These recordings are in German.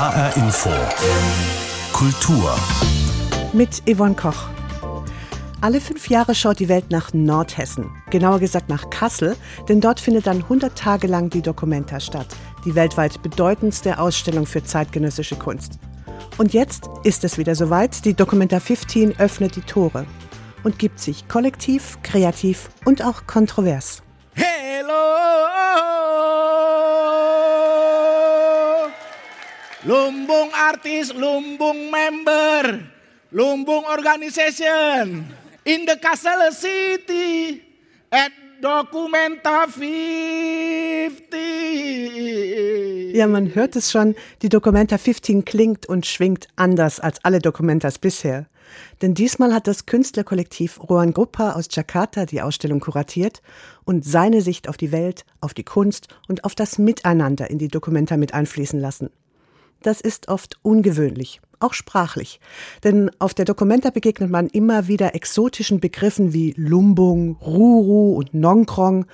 HR Info. Kultur. Mit Yvonne Koch. Alle fünf Jahre schaut die Welt nach Nordhessen, genauer gesagt nach Kassel, denn dort findet dann 100 Tage lang die Documenta statt, die weltweit bedeutendste Ausstellung für zeitgenössische Kunst. Und jetzt ist es wieder soweit, die Documenta 15 öffnet die Tore und gibt sich kollektiv, kreativ und auch kontrovers. Lumbung Artis, Lumbung Member, Lumbung Organization in the Castle City at Documenta 50. Ja, man hört es schon, die Documenta 15 klingt und schwingt anders als alle Documentas bisher. Denn diesmal hat das Künstlerkollektiv Rohan Gruppa aus Jakarta die Ausstellung kuratiert und seine Sicht auf die Welt, auf die Kunst und auf das Miteinander in die Dokumenta mit einfließen lassen. Das ist oft ungewöhnlich, auch sprachlich. Denn auf der Dokumenta begegnet man immer wieder exotischen Begriffen wie Lumbung, Ruru und Nongkrong.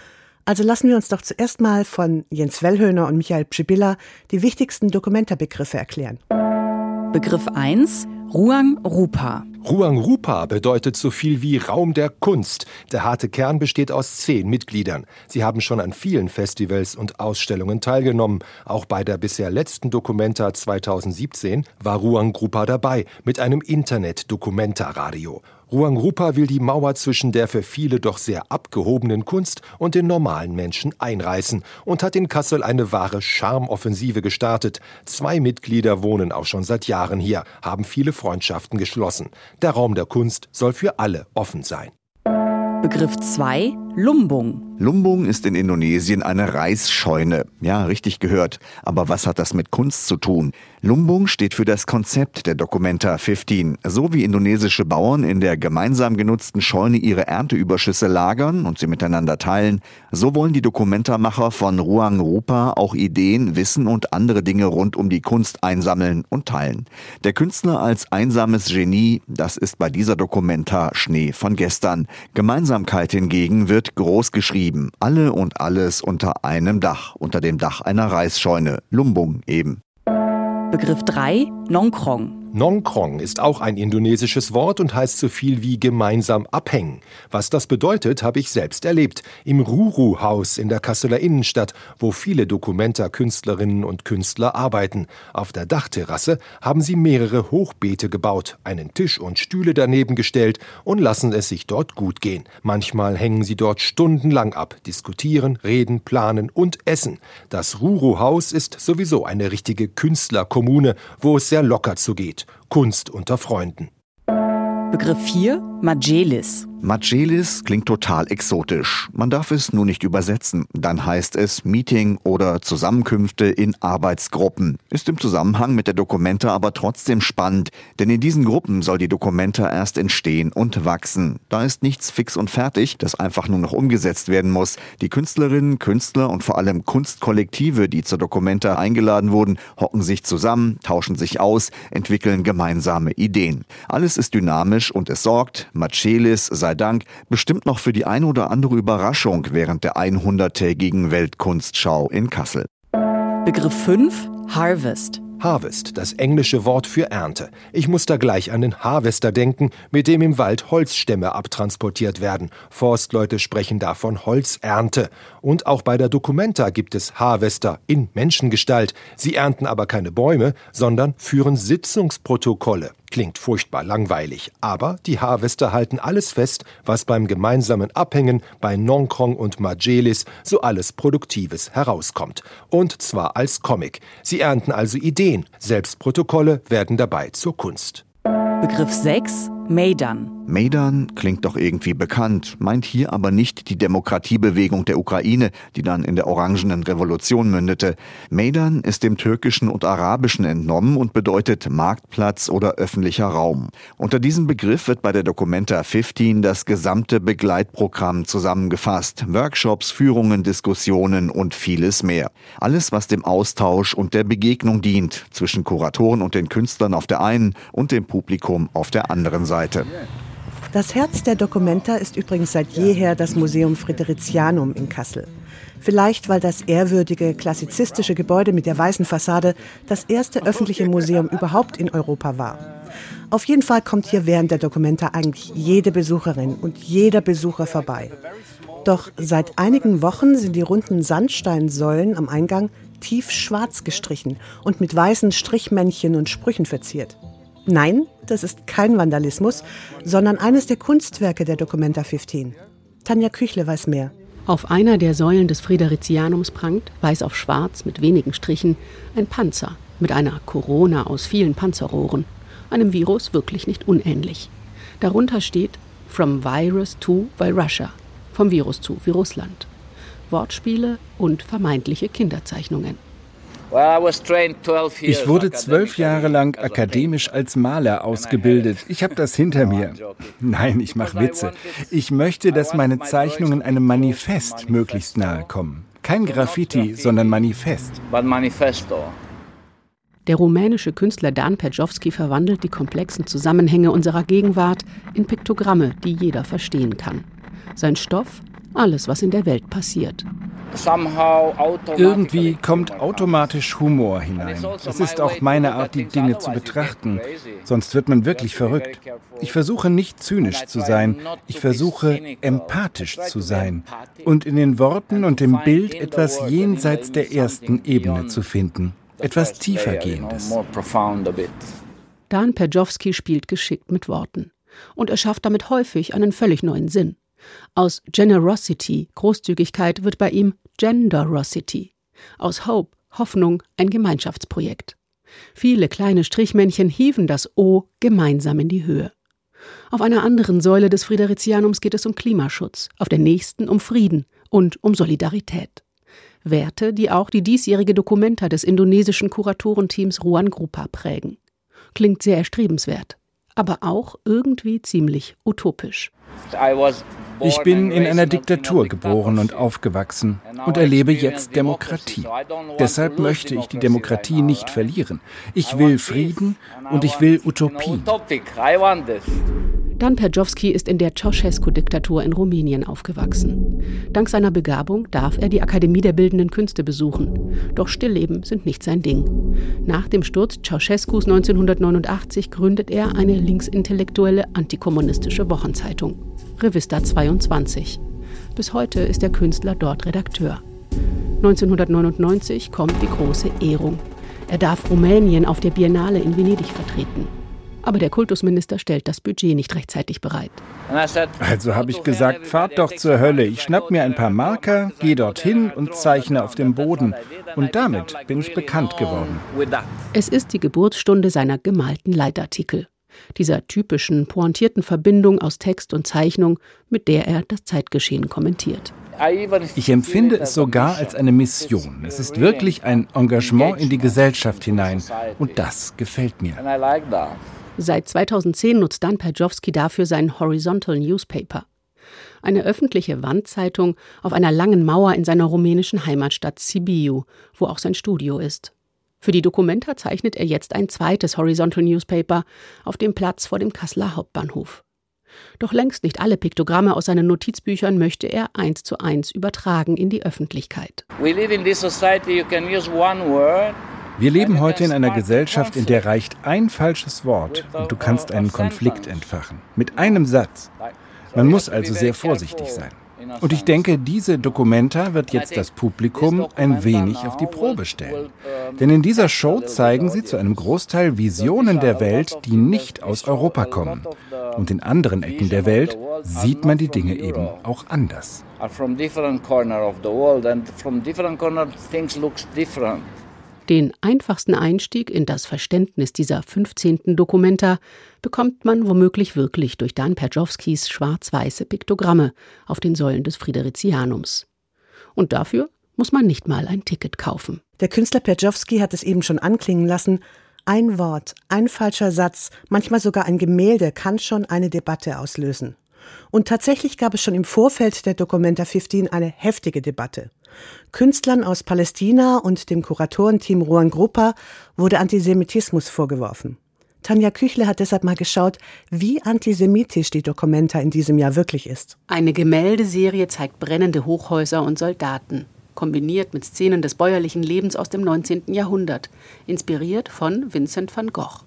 Also lassen wir uns doch zuerst mal von Jens Wellhöhner und Michael Pschibilla die wichtigsten Dokumenta-Begriffe erklären. Begriff 1 Ruang Rupa. Ruang Rupa bedeutet so viel wie Raum der Kunst. Der harte Kern besteht aus zehn Mitgliedern. Sie haben schon an vielen Festivals und Ausstellungen teilgenommen. Auch bei der bisher letzten Documenta 2017 war Ruang Rupa dabei mit einem Internet-Dokumenta-Radio. Ruang Rupa will die Mauer zwischen der für viele doch sehr abgehobenen Kunst und den normalen Menschen einreißen und hat in Kassel eine wahre Charmoffensive gestartet. Zwei Mitglieder wohnen auch schon seit Jahren hier, haben viele Freundschaften geschlossen. Der Raum der Kunst soll für alle offen sein. Begriff 2 Lumbung. Lumbung ist in Indonesien eine Reisscheune. Ja, richtig gehört. Aber was hat das mit Kunst zu tun? Lumbung steht für das Konzept der Documenta 15. So wie indonesische Bauern in der gemeinsam genutzten Scheune ihre Ernteüberschüsse lagern und sie miteinander teilen, so wollen die Dokumenta-Macher von Ruang Rupa auch Ideen, Wissen und andere Dinge rund um die Kunst einsammeln und teilen. Der Künstler als einsames Genie, das ist bei dieser Documenta Schnee von gestern. Gemeinsamkeit hingegen wird groß geschrieben. Alle und alles unter einem Dach, unter dem Dach einer Reisscheune. Lumbung eben. Begriff 3 Nongkrong. Nongkrong ist auch ein indonesisches Wort und heißt so viel wie gemeinsam abhängen. Was das bedeutet, habe ich selbst erlebt. Im Ruru-Haus in der Kasseler Innenstadt, wo viele Dokumenta-Künstlerinnen und Künstler arbeiten. Auf der Dachterrasse haben sie mehrere Hochbeete gebaut, einen Tisch und Stühle daneben gestellt und lassen es sich dort gut gehen. Manchmal hängen sie dort stundenlang ab, diskutieren, reden, planen und essen. Das Ruru-Haus ist sowieso eine richtige Künstlerkommune, wo es sehr locker zugeht. Kunst unter Freunden. Begriff 4 Majelis. Majelis klingt total exotisch. Man darf es nur nicht übersetzen. Dann heißt es Meeting oder Zusammenkünfte in Arbeitsgruppen. Ist im Zusammenhang mit der Dokumenta aber trotzdem spannend, denn in diesen Gruppen soll die Dokumenta erst entstehen und wachsen. Da ist nichts fix und fertig, das einfach nur noch umgesetzt werden muss. Die Künstlerinnen, Künstler und vor allem Kunstkollektive, die zur Dokumenta eingeladen wurden, hocken sich zusammen, tauschen sich aus, entwickeln gemeinsame Ideen. Alles ist dynamisch und es sorgt, Machelis sei Dank, bestimmt noch für die ein oder andere Überraschung während der 100-tägigen Weltkunstschau in Kassel. Begriff 5 Harvest. Harvest, das englische Wort für Ernte. Ich muss da gleich an den Harvester denken, mit dem im Wald Holzstämme abtransportiert werden. Forstleute sprechen da von Holzernte. Und auch bei der Documenta gibt es Harvester in Menschengestalt. Sie ernten aber keine Bäume, sondern führen Sitzungsprotokolle. Klingt furchtbar langweilig, aber die Harvester halten alles fest, was beim gemeinsamen Abhängen bei Nongkrong und Majelis so alles Produktives herauskommt. Und zwar als Comic. Sie ernten also Ideen, selbst Protokolle werden dabei zur Kunst. Begriff 6 Maidan. Maidan klingt doch irgendwie bekannt, meint hier aber nicht die Demokratiebewegung der Ukraine, die dann in der Orangenen Revolution mündete. Maidan ist dem Türkischen und Arabischen entnommen und bedeutet Marktplatz oder öffentlicher Raum. Unter diesem Begriff wird bei der Documenta 15 das gesamte Begleitprogramm zusammengefasst. Workshops, Führungen, Diskussionen und vieles mehr. Alles, was dem Austausch und der Begegnung dient zwischen Kuratoren und den Künstlern auf der einen und dem Publikum auf der anderen Seite. Seite. Das Herz der Documenta ist übrigens seit jeher das Museum Fridericianum in Kassel. Vielleicht, weil das ehrwürdige, klassizistische Gebäude mit der weißen Fassade das erste öffentliche Museum überhaupt in Europa war. Auf jeden Fall kommt hier während der Dokumenta eigentlich jede Besucherin und jeder Besucher vorbei. Doch seit einigen Wochen sind die runden Sandsteinsäulen am Eingang tief schwarz gestrichen und mit weißen Strichmännchen und Sprüchen verziert. Nein, das ist kein Vandalismus, sondern eines der Kunstwerke der Documenta 15. Tanja Küchle weiß mehr. Auf einer der Säulen des Fridericianums prangt, weiß auf schwarz mit wenigen Strichen, ein Panzer mit einer Corona aus vielen Panzerrohren, einem Virus wirklich nicht unähnlich. Darunter steht From Virus to Virussia, vom Virus zu Virusland. Wortspiele und vermeintliche Kinderzeichnungen. Ich wurde zwölf Jahre lang akademisch als Maler ausgebildet. Ich habe das hinter mir. Nein, ich mache Witze. Ich möchte, dass meine Zeichnungen einem Manifest möglichst nahe kommen. Kein Graffiti, sondern Manifest. Der rumänische Künstler Dan Pejovski verwandelt die komplexen Zusammenhänge unserer Gegenwart in Piktogramme, die jeder verstehen kann. Sein Stoff alles, was in der Welt passiert. Irgendwie kommt automatisch Humor hinein. Es ist auch meine Art, die Dinge zu betrachten. Sonst wird man wirklich verrückt. Ich versuche nicht zynisch zu sein. Ich versuche empathisch zu sein und in den Worten und dem Bild etwas jenseits der ersten Ebene zu finden. Etwas tiefergehendes. Dan Pejovski spielt geschickt mit Worten. Und er schafft damit häufig einen völlig neuen Sinn. Aus Generosity, Großzügigkeit, wird bei ihm Genderosity. Aus Hope, Hoffnung, ein Gemeinschaftsprojekt. Viele kleine Strichmännchen hieven das O gemeinsam in die Höhe. Auf einer anderen Säule des Fridericianums geht es um Klimaschutz, auf der nächsten um Frieden und um Solidarität. Werte, die auch die diesjährige Dokumenta des indonesischen Kuratorenteams Ruan Grupa prägen. Klingt sehr erstrebenswert, aber auch irgendwie ziemlich utopisch. Ich bin in einer Diktatur geboren und aufgewachsen und erlebe jetzt Demokratie. Deshalb möchte ich die Demokratie nicht verlieren. Ich will Frieden und ich will Utopie. Dan Perjovski ist in der Ceausescu-Diktatur in Rumänien aufgewachsen. Dank seiner Begabung darf er die Akademie der Bildenden Künste besuchen. Doch Stillleben sind nicht sein Ding. Nach dem Sturz Ceausescus 1989 gründet er eine linksintellektuelle antikommunistische Wochenzeitung. Revista 22. Bis heute ist der Künstler dort Redakteur. 1999 kommt die große Ehrung. Er darf Rumänien auf der Biennale in Venedig vertreten aber der Kultusminister stellt das Budget nicht rechtzeitig bereit. Also habe ich gesagt, fahrt doch zur Hölle. Ich schnapp mir ein paar Marker, gehe dorthin und zeichne auf dem Boden. Und damit bin ich bekannt geworden. Es ist die Geburtsstunde seiner gemalten Leitartikel. Dieser typischen, pointierten Verbindung aus Text und Zeichnung, mit der er das Zeitgeschehen kommentiert. Ich empfinde es sogar als eine Mission. Es ist wirklich ein Engagement in die Gesellschaft hinein. Und das gefällt mir. Seit 2010 nutzt Dan Perjovski dafür sein Horizontal Newspaper. Eine öffentliche Wandzeitung auf einer langen Mauer in seiner rumänischen Heimatstadt Sibiu, wo auch sein Studio ist. Für die Dokumenta zeichnet er jetzt ein zweites Horizontal Newspaper auf dem Platz vor dem Kasseler Hauptbahnhof. Doch längst nicht alle Piktogramme aus seinen Notizbüchern möchte er eins zu eins übertragen in die Öffentlichkeit. We live in this society you can use one word wir leben heute in einer Gesellschaft, in der reicht ein falsches Wort und du kannst einen Konflikt entfachen. Mit einem Satz. Man muss also sehr vorsichtig sein. Und ich denke, diese Dokumenta wird jetzt das Publikum ein wenig auf die Probe stellen. Denn in dieser Show zeigen sie zu einem Großteil Visionen der Welt, die nicht aus Europa kommen. Und in anderen Ecken der Welt sieht man die Dinge eben auch anders. From different corner of the world and from different corner things looks different. Den einfachsten Einstieg in das Verständnis dieser 15. Dokumenta bekommt man womöglich wirklich durch Dan Perjowskis schwarz-weiße Piktogramme auf den Säulen des Fridericianums. Und dafür muss man nicht mal ein Ticket kaufen. Der Künstler Perjowski hat es eben schon anklingen lassen. Ein Wort, ein falscher Satz, manchmal sogar ein Gemälde kann schon eine Debatte auslösen. Und tatsächlich gab es schon im Vorfeld der Documenta 15 eine heftige Debatte. Künstlern aus Palästina und dem Kuratorenteam Ruan Gruppa wurde Antisemitismus vorgeworfen. Tanja Küchle hat deshalb mal geschaut, wie antisemitisch die Documenta in diesem Jahr wirklich ist. Eine Gemäldeserie zeigt brennende Hochhäuser und Soldaten. kombiniert mit Szenen des bäuerlichen Lebens aus dem 19. Jahrhundert, inspiriert von Vincent van Gogh.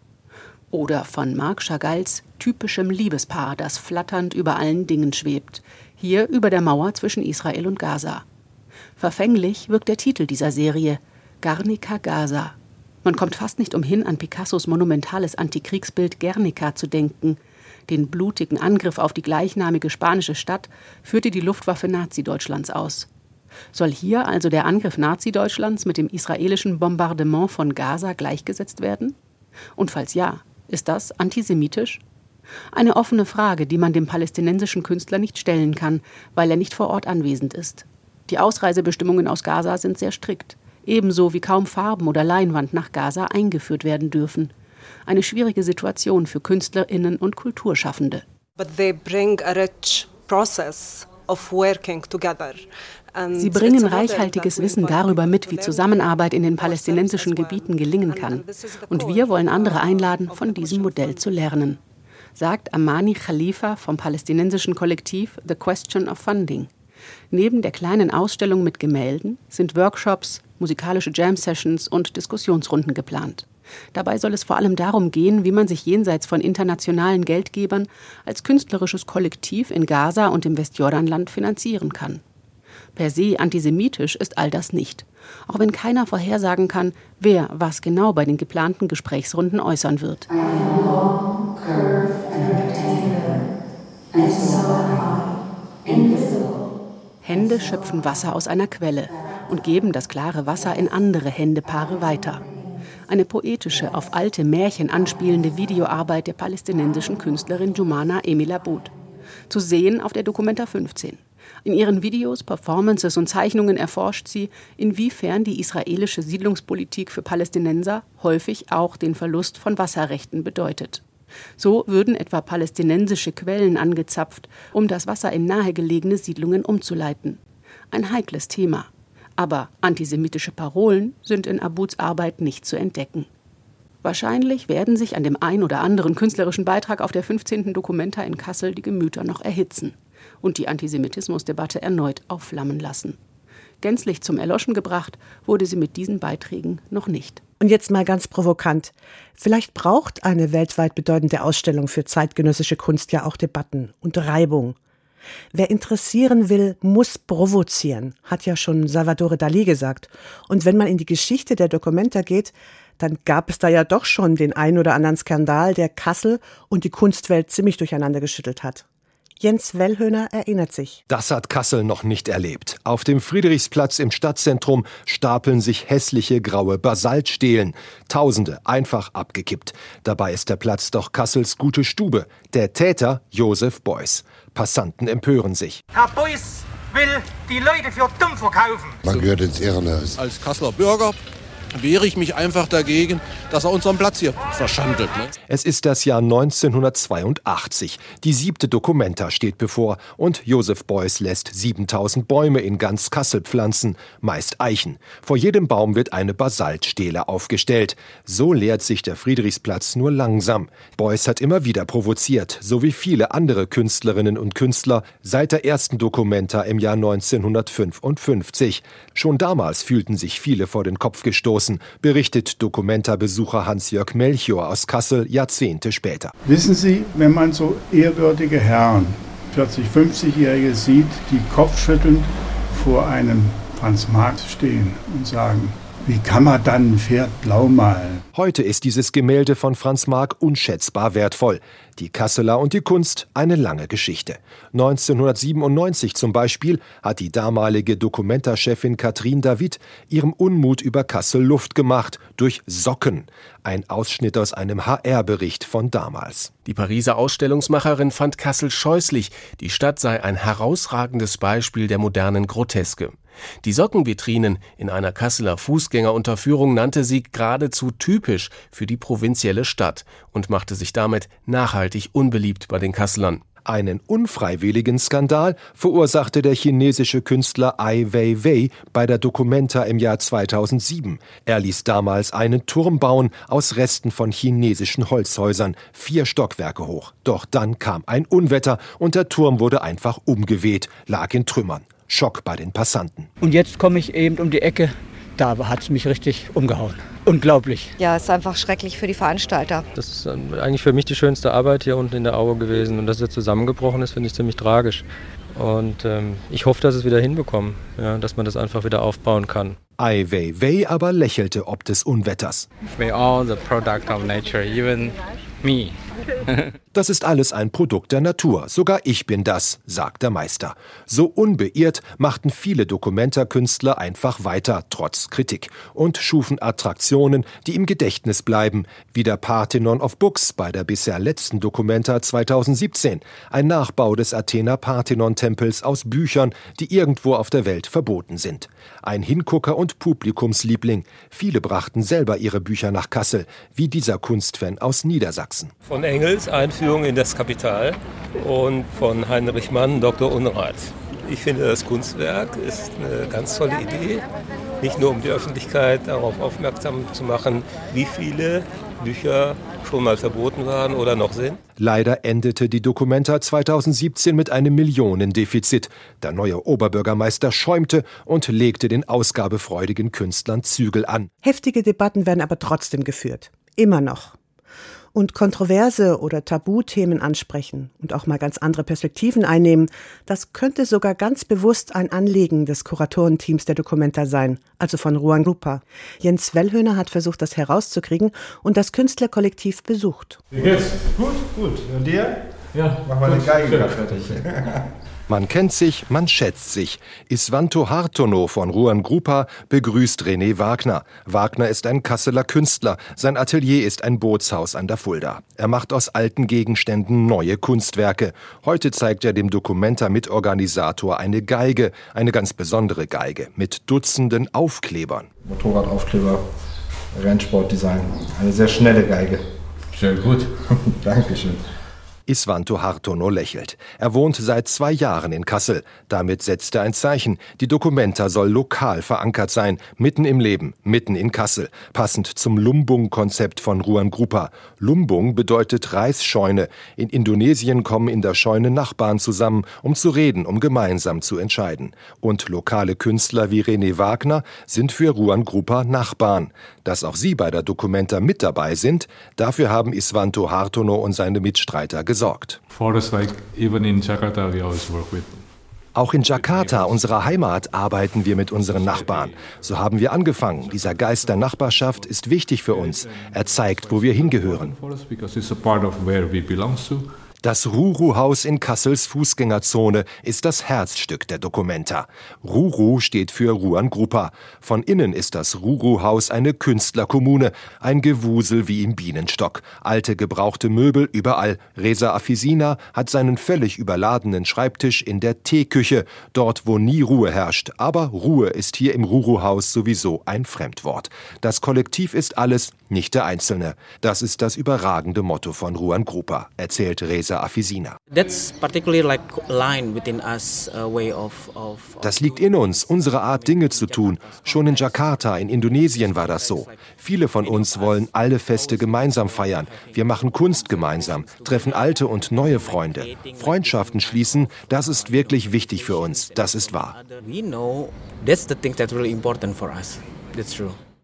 Oder von Marc Chagalls typischem Liebespaar, das flatternd über allen Dingen schwebt, hier über der Mauer zwischen Israel und Gaza. Verfänglich wirkt der Titel dieser Serie Garnica Gaza. Man kommt fast nicht umhin, an Picassos monumentales Antikriegsbild Guernica zu denken. Den blutigen Angriff auf die gleichnamige spanische Stadt führte die Luftwaffe Nazi-Deutschlands aus. Soll hier also der Angriff Nazi-Deutschlands mit dem israelischen Bombardement von Gaza gleichgesetzt werden? Und falls ja, ist das antisemitisch? Eine offene Frage, die man dem palästinensischen Künstler nicht stellen kann, weil er nicht vor Ort anwesend ist. Die Ausreisebestimmungen aus Gaza sind sehr strikt, ebenso wie kaum Farben oder Leinwand nach Gaza eingeführt werden dürfen. Eine schwierige Situation für Künstlerinnen und Kulturschaffende. But they bring a rich process of working together. Sie bringen reichhaltiges Wissen darüber mit, wie Zusammenarbeit in den palästinensischen Gebieten gelingen kann. Und wir wollen andere einladen, von diesem Modell zu lernen, sagt Amani Khalifa vom palästinensischen Kollektiv The Question of Funding. Neben der kleinen Ausstellung mit Gemälden sind Workshops, musikalische Jam-Sessions und Diskussionsrunden geplant. Dabei soll es vor allem darum gehen, wie man sich jenseits von internationalen Geldgebern als künstlerisches Kollektiv in Gaza und im Westjordanland finanzieren kann. Per se antisemitisch ist all das nicht, auch wenn keiner vorhersagen kann, wer was genau bei den geplanten Gesprächsrunden äußern wird. Hände schöpfen Wasser aus einer Quelle und geben das klare Wasser in andere Händepaare weiter. Eine poetische, auf alte Märchen anspielende Videoarbeit der palästinensischen Künstlerin Jumana Emilabud. Zu sehen auf der Dokumenta 15. In ihren Videos, Performances und Zeichnungen erforscht sie, inwiefern die israelische Siedlungspolitik für Palästinenser häufig auch den Verlust von Wasserrechten bedeutet. So würden etwa palästinensische Quellen angezapft, um das Wasser in nahegelegene Siedlungen umzuleiten. Ein heikles Thema. Aber antisemitische Parolen sind in Abuds Arbeit nicht zu entdecken. Wahrscheinlich werden sich an dem ein oder anderen künstlerischen Beitrag auf der 15. Dokumenta in Kassel die Gemüter noch erhitzen und die Antisemitismusdebatte erneut aufflammen lassen. Gänzlich zum Erloschen gebracht wurde sie mit diesen Beiträgen noch nicht. Und jetzt mal ganz provokant. Vielleicht braucht eine weltweit bedeutende Ausstellung für zeitgenössische Kunst ja auch Debatten und Reibung. Wer interessieren will, muss provozieren, hat ja schon Salvador Dali gesagt. Und wenn man in die Geschichte der Dokumenta geht, dann gab es da ja doch schon den ein oder anderen Skandal, der Kassel und die Kunstwelt ziemlich durcheinander geschüttelt hat. Jens Wellhöhner erinnert sich. Das hat Kassel noch nicht erlebt. Auf dem Friedrichsplatz im Stadtzentrum stapeln sich hässliche graue Basaltstelen. Tausende einfach abgekippt. Dabei ist der Platz doch Kassels gute Stube. Der Täter Josef Beuys. Passanten empören sich. Herr Beuys will die Leute für dumm verkaufen. Man gehört ins Irrenhaus. Als Kasseler Bürger wehre ich mich einfach dagegen, dass er unseren Platz hier verschandelt. Ne? Es ist das Jahr 1982. Die siebte Dokumenta steht bevor und Josef Beuys lässt 7000 Bäume in ganz Kassel pflanzen, meist Eichen. Vor jedem Baum wird eine Basaltstele aufgestellt. So leert sich der Friedrichsplatz nur langsam. Beuys hat immer wieder provoziert, so wie viele andere Künstlerinnen und Künstler seit der ersten Dokumenta im Jahr 1955. Schon damals fühlten sich viele vor den Kopf gestoßen gestoßen, berichtet Dokumenta-Besucher Hans-Jörg Melchior aus Kassel Jahrzehnte später. Wissen Sie, wenn man so ehrwürdige Herren, 40-, 50-Jährige sieht, die kopfschüttelnd vor einem Franz Marx stehen und sagen, wie kann man dann ein Pferd blau malen? Heute ist dieses Gemälde von Franz Marc unschätzbar wertvoll. Die Kasseler und die Kunst eine lange Geschichte. 1997 zum Beispiel hat die damalige Dokumenta-Chefin Katrin David ihrem Unmut über Kassel Luft gemacht durch Socken. Ein Ausschnitt aus einem HR-Bericht von damals. Die Pariser Ausstellungsmacherin fand Kassel scheußlich. Die Stadt sei ein herausragendes Beispiel der modernen Groteske. Die Sockenvitrinen in einer Kasseler Fußgängerunterführung nannte sie geradezu typisch für die provinzielle Stadt und machte sich damit nachhaltig unbeliebt bei den Kasselern. Einen unfreiwilligen Skandal verursachte der chinesische Künstler Ai Weiwei bei der Documenta im Jahr 2007. Er ließ damals einen Turm bauen aus Resten von chinesischen Holzhäusern, vier Stockwerke hoch. Doch dann kam ein Unwetter und der Turm wurde einfach umgeweht, lag in Trümmern. Schock bei den Passanten. Und jetzt komme ich eben um die Ecke, da hat es mich richtig umgehauen. Unglaublich. Ja, es ist einfach schrecklich für die Veranstalter. Das ist eigentlich für mich die schönste Arbeit hier unten in der Aue gewesen. Und dass es zusammengebrochen ist, finde ich ziemlich tragisch. Und ähm, ich hoffe, dass es wieder hinbekommen, ja, dass man das einfach wieder aufbauen kann. Ai Weiwei aber lächelte ob des Unwetters. We all the product of nature, even me. Das ist alles ein Produkt der Natur. Sogar ich bin das, sagt der Meister. So unbeirrt machten viele Dokumentarkünstler einfach weiter, trotz Kritik, und schufen Attraktionen, die im Gedächtnis bleiben, wie der Parthenon of Books bei der bisher letzten Dokumenta 2017, ein Nachbau des Athener Parthenon-Tempels aus Büchern, die irgendwo auf der Welt verboten sind. Ein Hingucker und Publikumsliebling. Viele brachten selber ihre Bücher nach Kassel, wie dieser Kunstfan aus Niedersachsen. Von Engels Einführung in das Kapital und von Heinrich Mann Dr. Unrat. Ich finde, das Kunstwerk ist eine ganz tolle Idee. Nicht nur um die Öffentlichkeit darauf aufmerksam zu machen, wie viele Bücher schon mal verboten waren oder noch sind. Leider endete die Dokumenta 2017 mit einem Millionendefizit. Der neue Oberbürgermeister schäumte und legte den ausgabefreudigen Künstlern Zügel an. Heftige Debatten werden aber trotzdem geführt. Immer noch und kontroverse oder Tabuthemen ansprechen und auch mal ganz andere Perspektiven einnehmen, das könnte sogar ganz bewusst ein Anliegen des Kuratorenteams der Dokumenta sein, also von Ruan Grupa. Jens Wellhöhner hat versucht, das herauszukriegen und das Künstlerkollektiv besucht. Wie geht's? Gut, gut. Und dir? Ja. Mach mal den Geigen fertig. Man kennt sich, man schätzt sich. Isvanto Hartono von Ruan Grupa begrüßt René Wagner. Wagner ist ein Kasseler Künstler. Sein Atelier ist ein Bootshaus an der Fulda. Er macht aus alten Gegenständen neue Kunstwerke. Heute zeigt er dem Dokumenta-Mitorganisator eine Geige, eine ganz besondere Geige, mit Dutzenden Aufklebern. Motorradaufkleber, Rennsportdesign. Eine sehr schnelle Geige. Sehr gut. Dankeschön. Isvanto Hartono lächelt. Er wohnt seit zwei Jahren in Kassel. Damit setzt er ein Zeichen. Die Documenta soll lokal verankert sein, mitten im Leben, mitten in Kassel, passend zum Lumbung-Konzept von Ruan Grupa. Lumbung bedeutet Reisscheune. In Indonesien kommen in der Scheune Nachbarn zusammen, um zu reden, um gemeinsam zu entscheiden. Und lokale Künstler wie René Wagner sind für Ruan Grupa Nachbarn. Dass auch sie bei der Documenta mit dabei sind, dafür haben Isvanto Hartono und seine Mitstreiter gesagt gesorgt. Auch in Jakarta, unserer Heimat, arbeiten wir mit unseren Nachbarn. So haben wir angefangen. Dieser Geist der Nachbarschaft ist wichtig für uns. Er zeigt, wo wir hingehören. Das Ruru-Haus in Kassels Fußgängerzone ist das Herzstück der Dokumenta. Ruru steht für Ruan Grupa. Von innen ist das Ruru-Haus eine Künstlerkommune, ein Gewusel wie im Bienenstock. Alte gebrauchte Möbel überall. Reza Afisina hat seinen völlig überladenen Schreibtisch in der Teeküche, dort wo nie Ruhe herrscht. Aber Ruhe ist hier im Ruru-Haus sowieso ein Fremdwort. Das Kollektiv ist alles, nicht der Einzelne. Das ist das überragende Motto von Ruan Grupa, erzählt Reza Afisina. Das liegt in uns, unsere Art Dinge zu tun. Schon in Jakarta, in Indonesien war das so. Viele von uns wollen alle Feste gemeinsam feiern. Wir machen Kunst gemeinsam, treffen alte und neue Freunde. Freundschaften schließen, das ist wirklich wichtig für uns. Das ist wahr.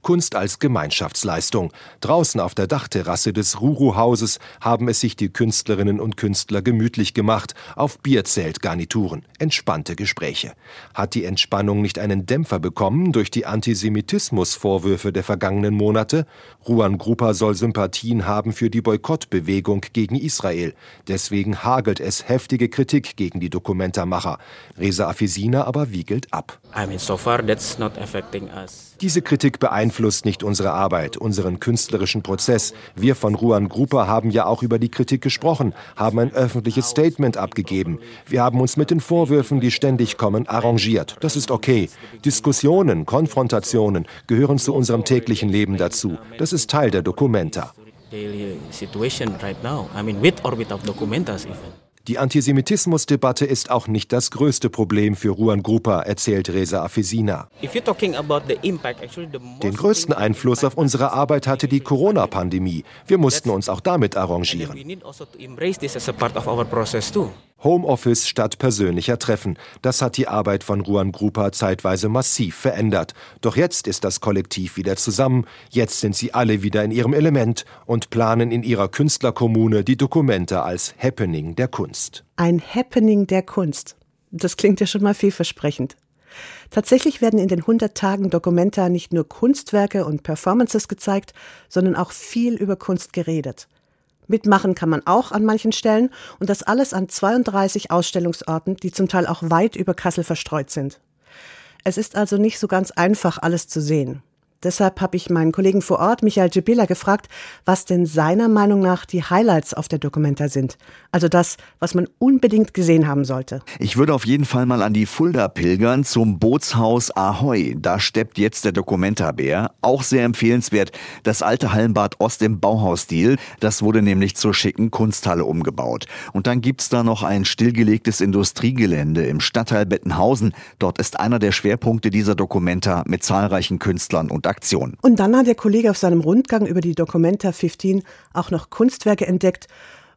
Kunst als Gemeinschaftsleistung. Draußen auf der Dachterrasse des Ruru-Hauses haben es sich die Künstlerinnen und Künstler gemütlich gemacht, auf Bierzeltgarnituren. Entspannte Gespräche. Hat die Entspannung nicht einen Dämpfer bekommen durch die Antisemitismusvorwürfe der vergangenen Monate? Ruan Grupa soll Sympathien haben für die Boykottbewegung gegen Israel. Deswegen hagelt es heftige Kritik gegen die Dokumentarmacher. Reza Afisina aber wiegelt ab. I mean, so far that's not affecting us. Diese Kritik beeinflusst nicht unsere Arbeit, unseren künstlerischen Prozess. Wir von Ruan Grupa haben ja auch über die Kritik gesprochen, haben ein öffentliches Statement abgegeben. Wir haben uns mit den Vorwürfen, die ständig kommen, arrangiert. Das ist okay. Diskussionen, Konfrontationen gehören zu unserem täglichen Leben dazu. Das ist Teil der Documenta. Die Antisemitismusdebatte ist auch nicht das größte Problem für Ruan Grupa, erzählt Reza Afesina. Den größten Einfluss auf unsere Arbeit hatte die Corona-Pandemie. Wir mussten uns auch damit arrangieren. Homeoffice statt persönlicher Treffen. Das hat die Arbeit von Ruan Grupa zeitweise massiv verändert. Doch jetzt ist das Kollektiv wieder zusammen. Jetzt sind sie alle wieder in ihrem Element und planen in ihrer Künstlerkommune die Dokumente als Happening der Kunst. Ein Happening der Kunst. Das klingt ja schon mal vielversprechend. Tatsächlich werden in den 100 Tagen Documenta nicht nur Kunstwerke und Performances gezeigt, sondern auch viel über Kunst geredet. Mitmachen kann man auch an manchen Stellen und das alles an 32 Ausstellungsorten, die zum Teil auch weit über Kassel verstreut sind. Es ist also nicht so ganz einfach, alles zu sehen. Deshalb habe ich meinen Kollegen vor Ort, Michael Jebila, gefragt, was denn seiner Meinung nach die Highlights auf der Dokumenta sind. Also das, was man unbedingt gesehen haben sollte. Ich würde auf jeden Fall mal an die Fulda pilgern zum Bootshaus Ahoy. Da steppt jetzt der Dokumenta-Bär. Auch sehr empfehlenswert. Das alte Hallenbad Ost im Bauhausstil. Das wurde nämlich zur schicken Kunsthalle umgebaut. Und dann gibt's da noch ein stillgelegtes Industriegelände im Stadtteil Bettenhausen. Dort ist einer der Schwerpunkte dieser Dokumenta mit zahlreichen Künstlern und Aktionen. Und dann hat der Kollege auf seinem Rundgang über die Documenta 15 auch noch Kunstwerke entdeckt,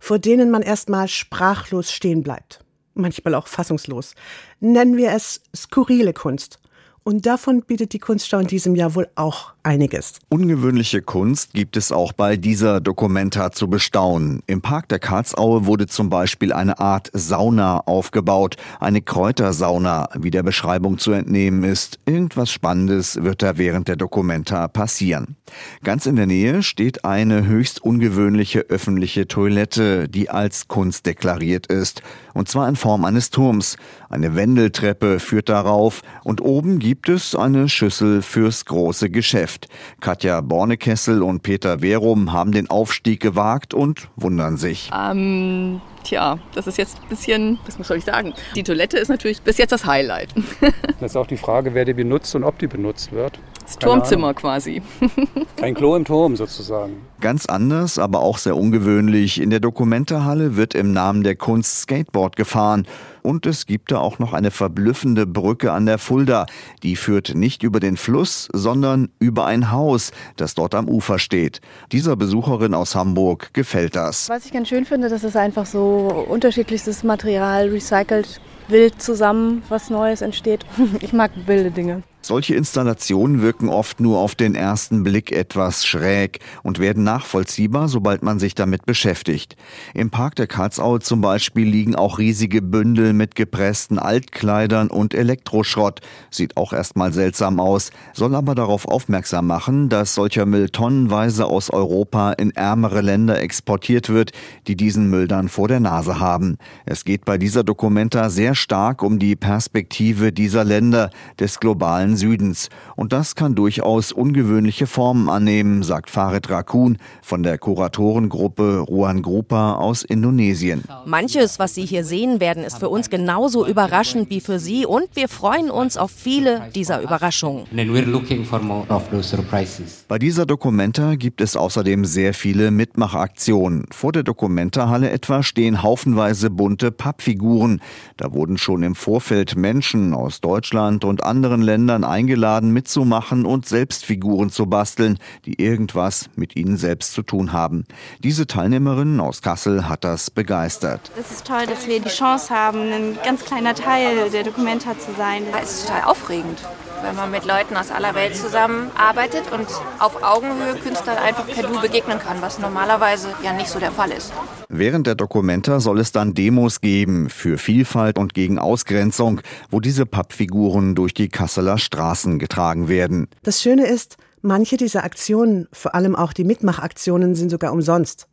vor denen man erstmal sprachlos stehen bleibt. Manchmal auch fassungslos. Nennen wir es skurrile Kunst. Und davon bietet die Kunstschau in diesem Jahr wohl auch einiges. Ungewöhnliche Kunst gibt es auch bei dieser Dokumenta zu bestaunen. Im Park der Karlsaue wurde zum Beispiel eine Art Sauna aufgebaut, eine Kräutersauna, wie der Beschreibung zu entnehmen ist. Irgendwas Spannendes wird da während der Dokumenta passieren. Ganz in der Nähe steht eine höchst ungewöhnliche öffentliche Toilette, die als Kunst deklariert ist. Und zwar in Form eines Turms. Eine Wendeltreppe führt darauf und oben gibt es eine Schüssel fürs große Geschäft. Katja Bornekessel und Peter Verum haben den Aufstieg gewagt und wundern sich. Ähm, tja, das ist jetzt ein bisschen, was soll ich sagen? Die Toilette ist natürlich bis jetzt das Highlight. das ist auch die Frage, wer die benutzt und ob die benutzt wird. Das Turmzimmer quasi. Kein Klo im Turm sozusagen. Ganz anders, aber auch sehr ungewöhnlich. In der Dokumentehalle wird im Namen der Kunst Skateboard gefahren. Und es gibt da auch noch eine verblüffende Brücke an der Fulda. Die führt nicht über den Fluss, sondern über ein Haus, das dort am Ufer steht. Dieser Besucherin aus Hamburg gefällt das. Was ich ganz schön finde, dass es einfach so unterschiedlichstes Material recycelt wild zusammen was Neues entsteht. Ich mag wilde Dinge. Solche Installationen wirken oft nur auf den ersten Blick etwas schräg und werden nachvollziehbar, sobald man sich damit beschäftigt. Im Park der Karlsaue zum Beispiel liegen auch riesige Bündel mit gepressten Altkleidern und Elektroschrott. Sieht auch erstmal seltsam aus, soll aber darauf aufmerksam machen, dass solcher Müll tonnenweise aus Europa in ärmere Länder exportiert wird, die diesen Müll dann vor der Nase haben. Es geht bei dieser Dokumenta sehr stark um die Perspektive dieser Länder des globalen Südens. Und das kann durchaus ungewöhnliche Formen annehmen, sagt Farid Rakun von der Kuratorengruppe Ruan Grupa aus Indonesien. Manches, was Sie hier sehen werden, ist für uns genauso überraschend wie für Sie und wir freuen uns auf viele dieser Überraschungen. Bei dieser Dokumenta gibt es außerdem sehr viele Mitmachaktionen. Vor der Dokumenta-Halle etwa stehen haufenweise bunte Pappfiguren. Da wurden schon im Vorfeld Menschen aus Deutschland und anderen Ländern eingeladen, mitzumachen und selbst Figuren zu basteln, die irgendwas mit ihnen selbst zu tun haben. Diese Teilnehmerin aus Kassel hat das begeistert. Es ist toll, dass wir die Chance haben, ein ganz kleiner Teil der Dokumenta zu sein. Es ist total aufregend wenn man mit Leuten aus aller Welt zusammenarbeitet und auf Augenhöhe Künstlern einfach per Du begegnen kann, was normalerweise ja nicht so der Fall ist. Während der Dokumenta soll es dann Demos geben für Vielfalt und gegen Ausgrenzung, wo diese Pappfiguren durch die Kasseler Straßen getragen werden. Das Schöne ist, manche dieser Aktionen, vor allem auch die Mitmachaktionen, sind sogar umsonst.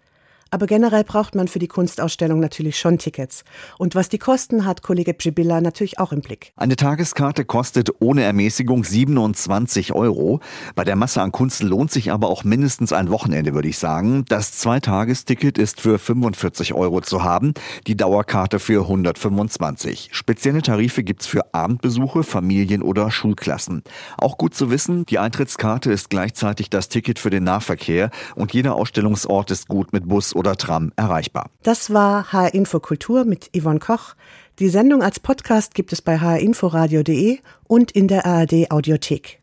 Aber generell braucht man für die Kunstausstellung natürlich schon Tickets. Und was die kosten, hat Kollege Pschibilla natürlich auch im Blick. Eine Tageskarte kostet ohne Ermäßigung 27 Euro. Bei der Masse an Kunst lohnt sich aber auch mindestens ein Wochenende, würde ich sagen. Das Zweitagesticket ist für 45 Euro zu haben, die Dauerkarte für 125. Spezielle Tarife gibt's für Abendbesuche, Familien oder Schulklassen. Auch gut zu wissen, die Eintrittskarte ist gleichzeitig das Ticket für den Nahverkehr und jeder Ausstellungsort ist gut mit Bus oder oder Tram erreichbar. Das war HR Info Kultur mit Yvonne Koch. Die Sendung als Podcast gibt es bei hrinforadio.de und in der ARD Audiothek.